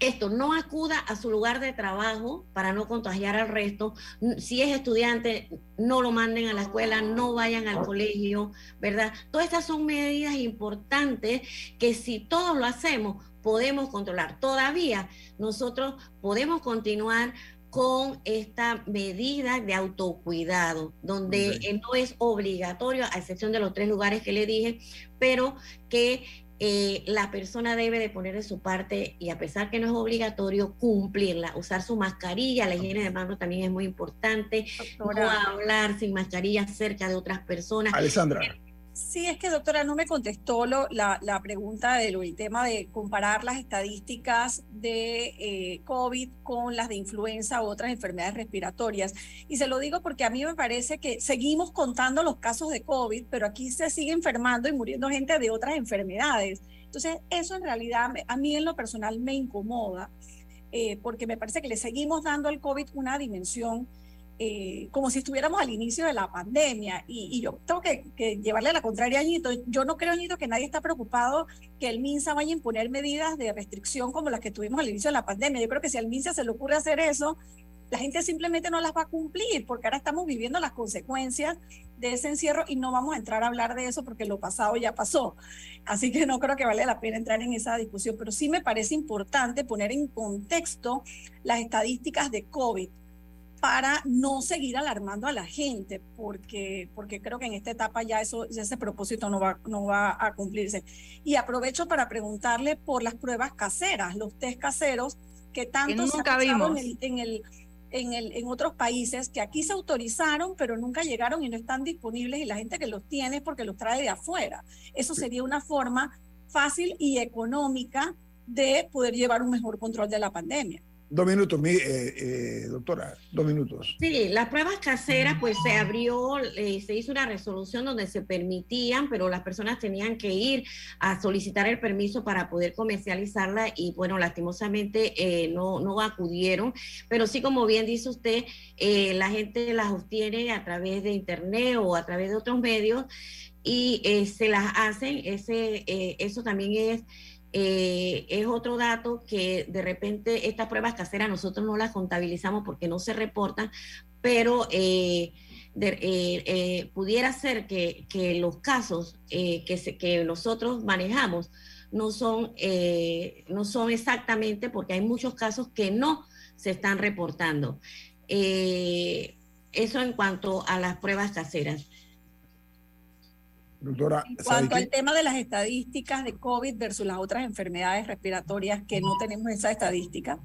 esto, no acuda a su lugar de trabajo para no contagiar al resto. Si es estudiante, no lo manden a la escuela, no vayan al colegio, ¿verdad? Todas estas son medidas importantes que si todos lo hacemos, podemos controlar. Todavía nosotros podemos continuar con esta medida de autocuidado, donde no es obligatorio, a excepción de los tres lugares que le dije, pero que eh, la persona debe de poner de su parte y a pesar que no es obligatorio cumplirla, usar su mascarilla, la higiene de manos también es muy importante, no hablar sin mascarilla cerca de otras personas.
Alessandra.
Sí, es que doctora no me contestó lo, la, pregunta del tema de comparar las estadísticas de eh, COVID con las de influenza u otras enfermedades respiratorias. Y se lo digo porque a mí me parece que seguimos contando los casos de COVID, pero aquí se sigue enfermando y muriendo gente de otras enfermedades. Entonces, eso en realidad a mí en lo personal me incomoda, eh, porque me parece que le seguimos dando al COVID una dimensión eh, como si estuviéramos al inicio de la pandemia. Y, yo tengo que, llevarle la contraria a. Yo no creo, Añito, que nadie está preocupado que el MINSA vaya a imponer medidas de restricción como las que tuvimos al inicio de la pandemia. Yo creo que si al MINSA se le ocurre hacer eso, la gente simplemente no las va a cumplir, porque ahora estamos viviendo las consecuencias de ese encierro y no vamos a entrar a hablar de eso porque lo pasado ya pasó. Así que no creo que vale la pena entrar en esa discusión, pero sí me parece importante poner en contexto las estadísticas de COVID para no seguir alarmando a la gente, porque, porque creo que en esta etapa ya, eso, ese propósito no va, no va a cumplirse. Y aprovecho para preguntarle por las pruebas caseras, los test caseros que tanto
se vimos.
En, el, en, el, en, otros países, que aquí se autorizaron, pero nunca llegaron y no están disponibles, y la gente que los tiene es porque los trae de afuera. Eso sería una forma fácil y económica de poder llevar un mejor control de la pandemia.
Dos minutos, mi, eh, eh, doctora, dos minutos.
Sí, las pruebas caseras, pues se abrió, eh, se hizo una resolución donde se permitían, pero las personas tenían que ir a solicitar el permiso para poder comercializarla y bueno, lastimosamente no, no acudieron, pero sí, como bien dice usted, la gente las obtiene a través de internet o a través de otros medios y se las hacen, ese, eso también es eh, es otro dato que de repente estas pruebas caseras nosotros no las contabilizamos porque no se reportan, pero eh, eh, pudiera ser que, los casos que, que nosotros manejamos no son, no son exactamente porque hay muchos casos que no se están reportando. eso en cuanto a las pruebas caseras
en cuanto al tema de las estadísticas de COVID versus las otras enfermedades respiratorias que no tenemos esa estadística.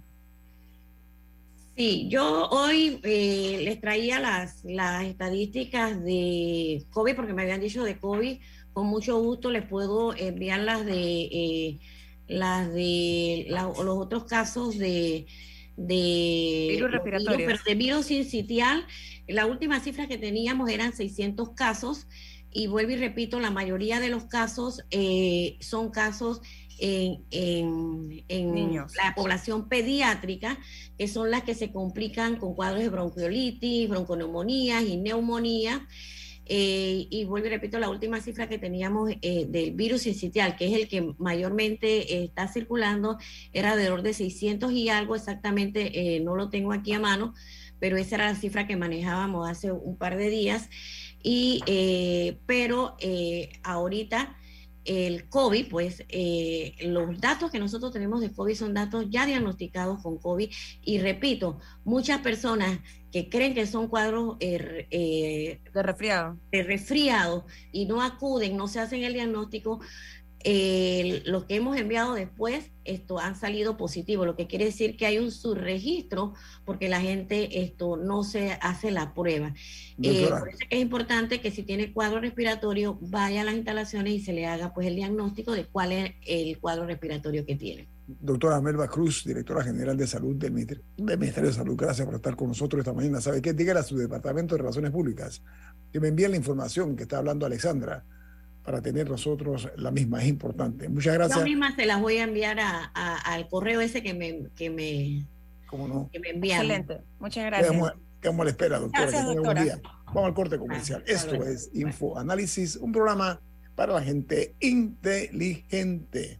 Sí, yo hoy eh, les traía las, las estadísticas de COVID porque me habían dicho de COVID. Con mucho gusto les puedo enviar las de eh, las de los otros casos de de
virus respiratorio.
Pero de virus la última cifra que teníamos eran 600 casos y vuelvo y repito, la mayoría de los casos eh, son casos en, en, la población pediátrica, que son las que se complican con cuadros de bronquiolitis, bronconeumonías y neumonía. Eh, y vuelvo y repito, la última cifra que teníamos eh, del virus incitial, que es el que mayormente está circulando, era alrededor de 600 y algo exactamente, no lo tengo aquí a mano, pero esa era la cifra que manejábamos hace un par de días. Y, pero ahorita el COVID, pues eh, los datos que nosotros tenemos de COVID son datos ya diagnosticados con COVID y repito, muchas personas que creen que son cuadros
eh, eh, de resfriado.
de resfriado y no acuden, no se hacen el diagnóstico, eh, los que hemos enviado después esto han salido positivos, lo que quiere decir que hay un subregistro porque la gente esto no se hace la prueba. Eh, es importante que si tiene cuadro respiratorio vaya a las instalaciones y se le haga pues el diagnóstico de cuál es el cuadro respiratorio que tiene.
Doctora Melba Cruz, directora general de salud del Ministerio, de Salud, gracias por estar con nosotros esta mañana. ¿Sabe qué? Dígale a su departamento de Relaciones Públicas que me envíen la información que está hablando Alexandra para tener nosotros la misma. Es importante. Muchas gracias.
Yo misma se las voy a enviar a, al correo ese que me, que me,
¿Cómo no?
que me enviaron.
Excelente. Muchas gracias.
Quedamos, a la espera, doctora. Gracias, doctora. Vamos al corte comercial. Esto es Info Análisis, un programa para la gente inteligente.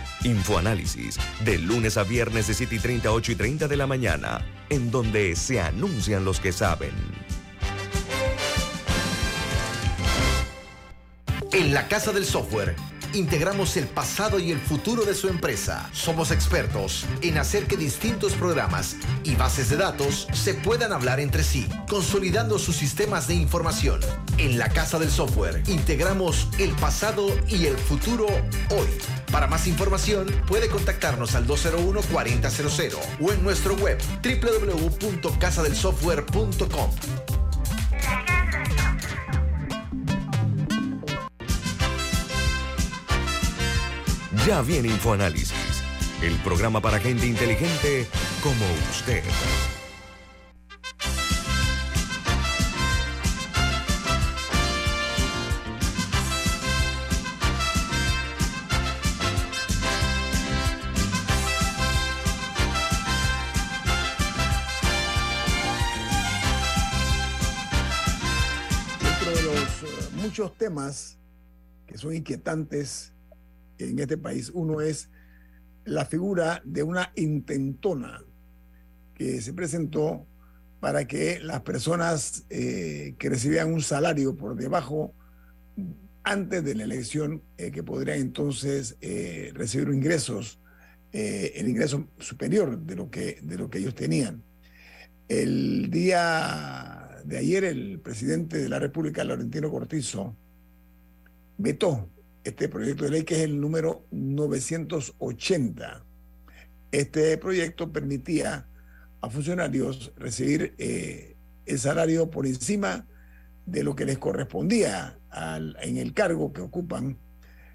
Infoanálisis, de lunes a viernes de 7 y 30, 8 y 30 de la mañana, en donde se anuncian los que saben.
En la Casa del Software integramos el pasado y el futuro de su empresa. Somos expertos en hacer que distintos programas y bases de datos se puedan hablar entre sí, consolidando sus sistemas de información. En la Casa del Software integramos el pasado y el futuro hoy. Para más información puede contactarnos al 201-4000 o en nuestro web www.casadelsoftware.com.
Ya viene InfoAnálisis, el programa para gente inteligente como usted.
Temas que son inquietantes en este país. Uno es la figura de una intentona que se presentó para que las personas eh, que recibían un salario por debajo antes de la elección, eh, que podrían entonces eh, recibir ingresos, el ingreso superior de lo, que, de lo que ellos tenían. El día de ayer, el presidente de la República, Laurentino Cortizo, vetó este proyecto de ley que es el número 980. Este proyecto permitía a funcionarios recibir eh, el salario por encima de lo que les correspondía en el cargo que ocupan.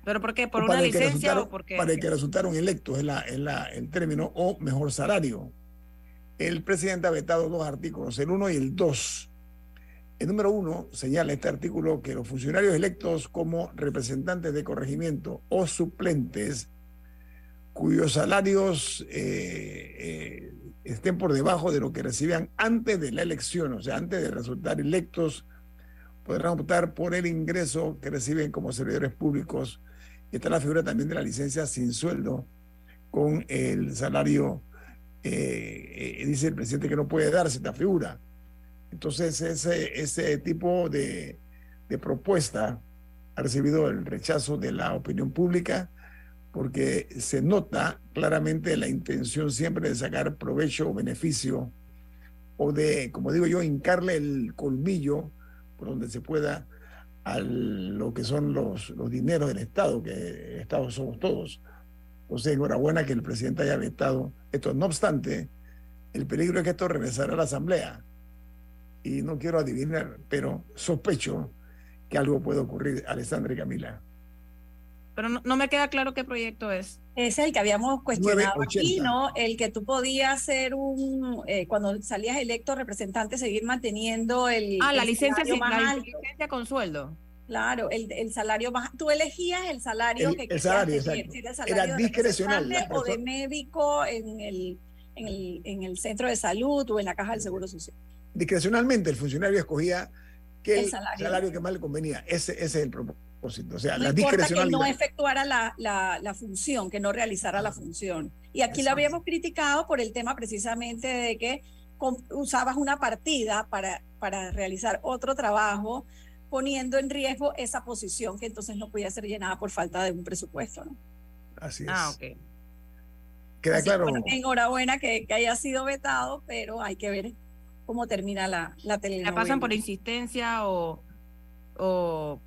¿Pero por qué? ¿Por una licencia o por qué?
Para que resultaron electos, es, la, la, el término, o mejor salario. El presidente ha vetado dos artículos, el 1 y el 2 el número uno señala este artículo que los funcionarios electos como representantes de corregimiento o suplentes cuyos salarios eh, eh, estén por debajo de lo que recibían antes de la elección, o sea, antes de resultar electos, podrán optar por el ingreso que reciben como servidores públicos. Está la figura también de la licencia sin sueldo con el salario eh, dice el presidente que no puede darse esta figura. Entonces, ese, ese tipo de, de propuesta ha recibido el rechazo de la opinión pública porque se nota claramente la intención siempre de sacar provecho o beneficio o de, como digo yo, hincarle el colmillo por donde se pueda a lo que son los, los dineros del Estado, que el Estado somos todos. Entonces, enhorabuena que el presidente haya vetado esto. No obstante, el peligro es que esto regresará a la Asamblea. Y no quiero adivinar, pero sospecho que algo puede ocurrir, Alessandra y Camila.
Pero no, me queda claro qué proyecto es.
Es el que habíamos cuestionado aquí, ¿no? El que tú podías ser un, eh, cuando salías electo representante, seguir manteniendo el.
Ah, la, licencia, la licencia con sueldo.
Claro, el, el, salario más. Tú elegías el salario que
el salario, Era discrecional.
O de médico en el, en, el, en el centro de salud o en la caja del seguro social.
Discrecionalmente, el funcionario escogía que el, salario. que más le convenía. Ese, ese es el propósito. O sea, la discrecionalidad.
que no efectuara la, la, la, función, que no realizara la función. Y aquí lo habíamos criticado por el tema precisamente de que usabas una partida para, para realizar otro trabajo, poniendo en riesgo esa posición que entonces no podía ser llenada por falta de un presupuesto. ¿no?
Así es.
Ah, ok.
Queda claro.
enhorabuena que, que haya sido vetado, pero hay que ver cómo termina la, la telenovela.
¿La pasan por insistencia o, o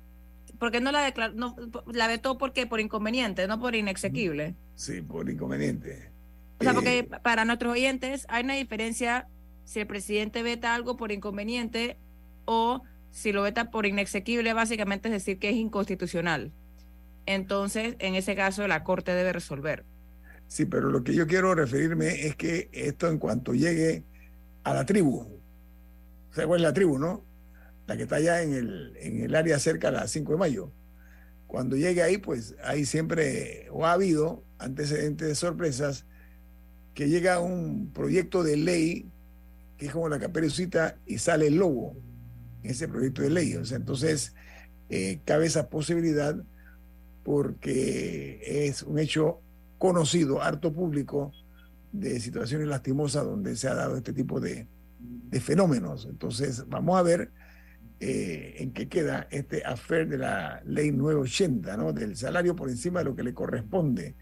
¿Por qué no la declaró? No, la vetó porque por inconveniente, no por inexequible.
Sí, por inconveniente.
O sea, porque eh, para nuestros oyentes hay una diferencia si el presidente veta algo por inconveniente o si lo veta por inexequible, básicamente es decir que es inconstitucional. Entonces, en ese caso, la Corte debe resolver.
Sí, pero lo que yo quiero referirme es que esto en cuanto llegue a la tribu. ¿Se es la tribu, no? La que está allá en el, en el área cerca a las 5 de mayo. Cuando llegue ahí, pues ahí siempre, o ha habido antecedentes de sorpresas, que llega un proyecto de ley que es como la caperucita y sale el lobo en ese proyecto de ley. O sea, entonces eh, cabe esa posibilidad porque es un hecho conocido, harto público, de situaciones lastimosas donde se ha dado este tipo de, fenómenos. Entonces, vamos a ver eh, en qué queda este afer de la ley 980, ¿no? del salario por encima de lo que le corresponde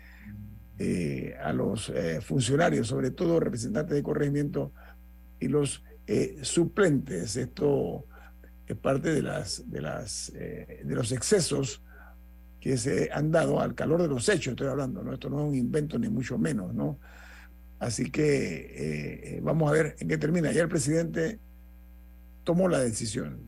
eh, a los eh, funcionarios, sobre todo representantes de corregimiento y los suplentes. Esto es parte de, las, de, las, de los excesos que se han dado al calor de los hechos, estoy hablando, ¿no? Esto no es un invento ni mucho menos, ¿no? Así que eh, eh, vamos a ver en qué termina. Ya el presidente tomó la decisión.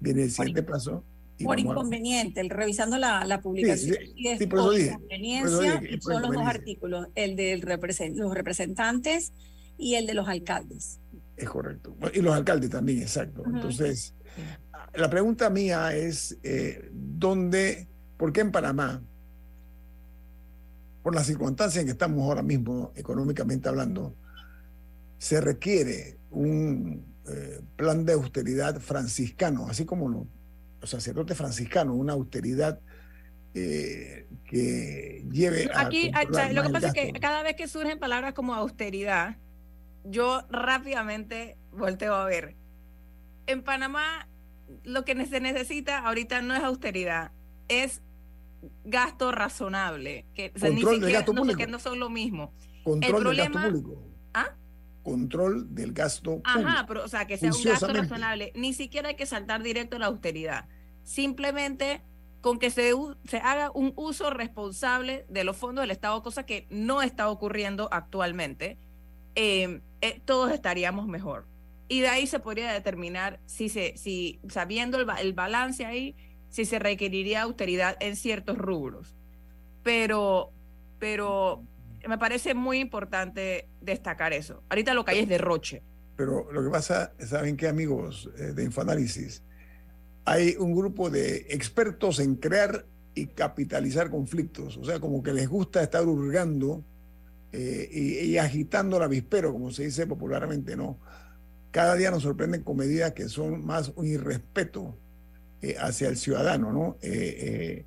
Viene el siguiente paso.
por inconveniente, el, revisando la, la publicación. Sí, por inconveniencia, son los dos artículos, el de los representantes y el de los alcaldes.
Es correcto. Y los alcaldes también, exacto. Entonces, la pregunta mía es, eh, ¿dónde, por qué en Panamá? Por las circunstancias en que estamos ahora mismo, económicamente hablando, se requiere un eh, plan de austeridad franciscano, así como los, sacerdotes franciscanos, una austeridad eh, que lleve
a... Aquí, lo que pasa es que cada vez que surgen palabras como austeridad, yo rápidamente volteo a ver. En Panamá lo que se necesita ahorita no es austeridad, es gasto razonable, que,
Control del gasto
no, que no son lo mismo.
Control del gasto público. ¿Ah? Control del gasto público.
Ajá, pero o sea, que sea un gasto razonable. Ni siquiera hay que saltar directo a la austeridad. Simplemente con que se, se haga un uso responsable de los fondos del Estado, cosa que no está ocurriendo actualmente, em, eh, todos estaríamos mejor. Y de ahí se podría determinar si, se, si sabiendo el, el balance ahí, si se requeriría austeridad en ciertos rubros. Pero, pero me parece muy importante destacar eso. Ahorita lo que hay es derroche.
Pero lo que pasa, ¿saben qué, amigos eh, de Infoanálisis? Hay un grupo de expertos en crear y capitalizar conflictos. O sea, como que les gusta estar hurgando eh, y, agitando la vispero, como se dice popularmente, ¿no? Cada día nos sorprenden con medidas que son más un irrespeto eh, hacia el ciudadano, ¿no? Eh, eh,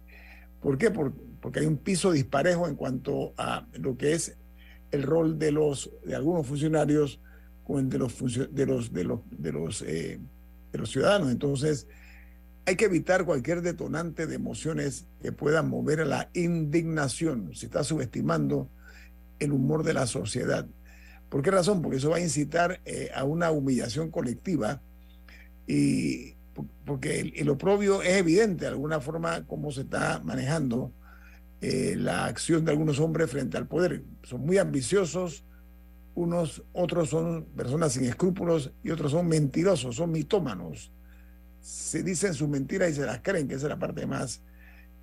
¿Por qué? porque hay un piso disparejo en cuanto a lo que es el rol de los de algunos funcionarios con el de los de los de los de los de los ciudadanos. Entonces, hay que evitar cualquier detonante de emociones que puedan mover a la indignación. Se está subestimando el humor de la sociedad. ¿Por qué razón? Porque eso va a incitar a una humillación colectiva y porque el, oprobio es evidente de alguna forma cómo se está manejando eh, la acción de algunos hombres frente al poder. Son muy ambiciosos, unos, otros son personas sin escrúpulos y otros son mentirosos, son mitómanos. Se dicen sus mentiras y se las creen, que esa es la parte más,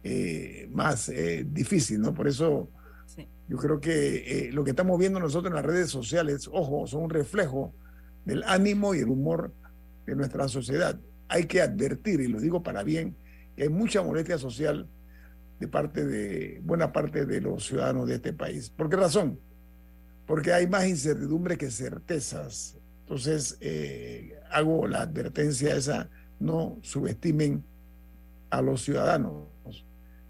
eh, más eh, difícil, ¿no? Por eso yo creo que lo que estamos viendo nosotros en las redes sociales, ojo, son un reflejo del ánimo y el humor de nuestra sociedad hay que advertir, y lo digo para bien, que hay mucha molestia social de parte de buena parte de los ciudadanos de este país. ¿Por qué razón? Porque hay más incertidumbre que certezas. Entonces, eh, hago la advertencia esa, no subestimen a los ciudadanos.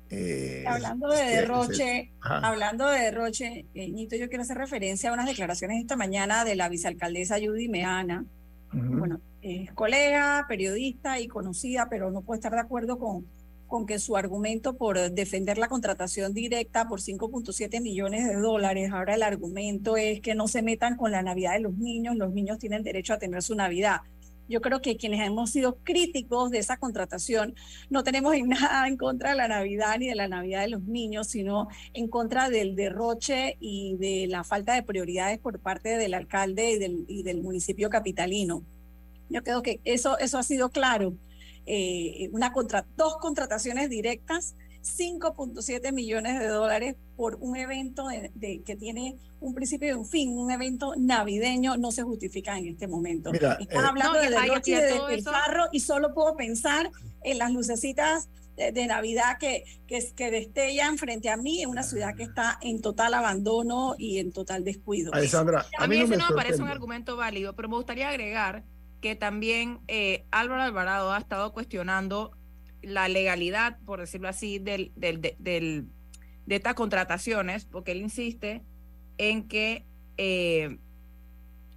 Eh, hablando de derroche, hablando de derroche, eh, Nito, yo quiero hacer referencia a unas declaraciones esta mañana de la vicealcaldesa Judy Meana, bueno, es colega, periodista y conocida, pero no puede estar de acuerdo con, con que su argumento por defender la contratación directa por 5.7 millones de dólares, ahora el argumento es que no se metan con la Navidad de los niños, los niños tienen derecho a tener su Navidad. Yo creo que quienes hemos sido críticos de esa contratación no tenemos (laughs) nada en contra de la Navidad ni de la Navidad de los niños, sino en contra del derroche y de la falta de prioridades por parte del alcalde y del, y municipio capitalino. Yo creo que eso, eso ha sido claro. Eh, una contra, dos contrataciones directas 5.7 millones de dólares por un evento de, que tiene un principio y un fin, un evento navideño, no se justifica en este momento. Están eh, hablando de derroche de y solo puedo pensar en las lucecitas de, Navidad que, que, que, destellan frente a mí en una ciudad que está en total abandono y en total descuido.
A mí, ese no me parece un argumento válido, pero me gustaría agregar que también eh, Álvaro Alvarado ha estado cuestionando la legalidad, por decirlo así, del, del, del, de estas contrataciones, porque él insiste en que eh,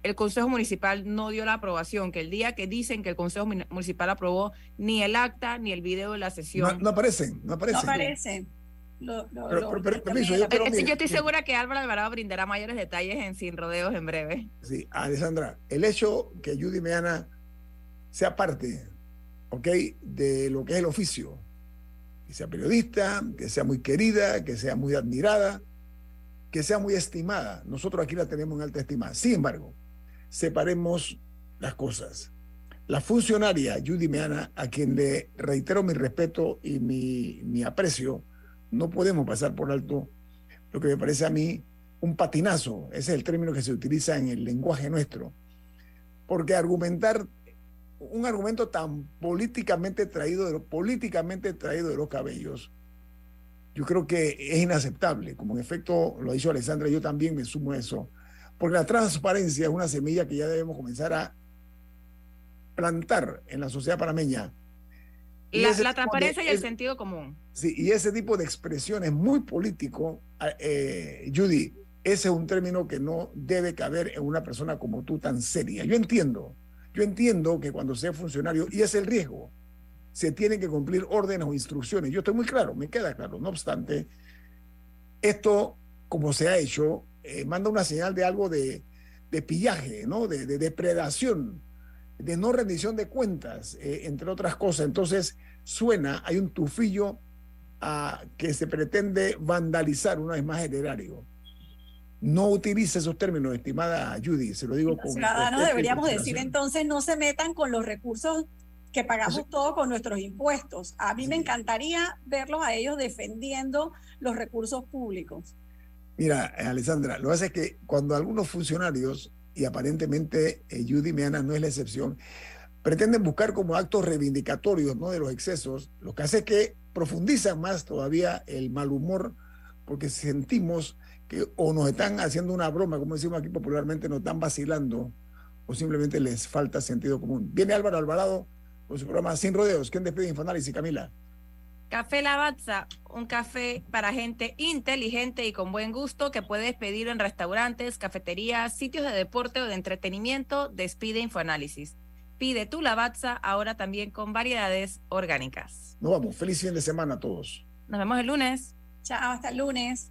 el Consejo Municipal no dio la aprobación, que el día que dicen que el Consejo Municipal aprobó ni el acta ni el video de la sesión.
No, aparecen, no aparecen.
No aparecen. yo,
estoy segura que Álvaro Alvarado brindará mayores detalles en Sin Rodeos en breve.
Sí, Alessandra, el hecho que Judy Meana sea parte ¿ok? De lo que es el oficio. Que sea periodista, que sea muy querida, que sea muy admirada, que sea muy estimada. Nosotros aquí la tenemos en alta estima. Sin embargo, separemos las cosas. La funcionaria Judy Meana, a quien le reitero mi respeto y mi, mi aprecio, no podemos pasar por alto lo que me parece a mí un patinazo. Ese es el término que se utiliza en el lenguaje nuestro. Porque argumentar un argumento tan políticamente traído de, políticamente traído de los cabellos, yo creo que es inaceptable. Como en efecto lo ha dicho Alessandra, yo también me sumo a eso. Porque la transparencia es una semilla que ya debemos comenzar a plantar en la sociedad panameña.
La, la transparencia y el sentido común.
Sí, y ese tipo de expresiones muy político, eh, Judy, ese es un término que no debe caber en una persona como tú tan seria. Yo entiendo yo entiendo que cuando sea funcionario, y es el riesgo, se tienen que cumplir órdenes o instrucciones. Yo estoy muy claro, me queda claro. No obstante, esto, como se ha hecho, eh, manda una señal de algo de, pillaje, ¿no? De, depredación, de no rendición de cuentas, eh, entre otras cosas. Entonces, suena, hay un tufillo a que se pretende vandalizar una vez más el erario no utilice esos términos, estimada Judy, se lo digo
Los ciudadanos deberíamos decir entonces no se metan con los recursos que pagamos todos con nuestros impuestos. A mí me encantaría verlos a ellos defendiendo los recursos públicos.
Mira, Alessandra, lo que pasa es que cuando algunos funcionarios, y aparentemente eh, Judy Meana no es la excepción, pretenden buscar como actos reivindicatorios ¿no? de los excesos, lo que hace que profundizan más todavía el mal humor, porque sentimos que o nos están haciendo una broma, como decimos aquí popularmente, nos están vacilando, o simplemente les falta sentido común. Viene Álvaro Alvarado con su programa Sin Rodeos. ¿Quién despide Infoanálisis, Camila?
Café Lavazza, un café para gente inteligente y con buen gusto que puedes pedir en restaurantes, cafeterías, sitios de deporte o de entretenimiento. Despide Infoanálisis. Pide tu Lavazza ahora también con variedades orgánicas.
Nos vamos. Feliz fin de semana a todos.
Nos vemos el lunes.
Chao, hasta el lunes.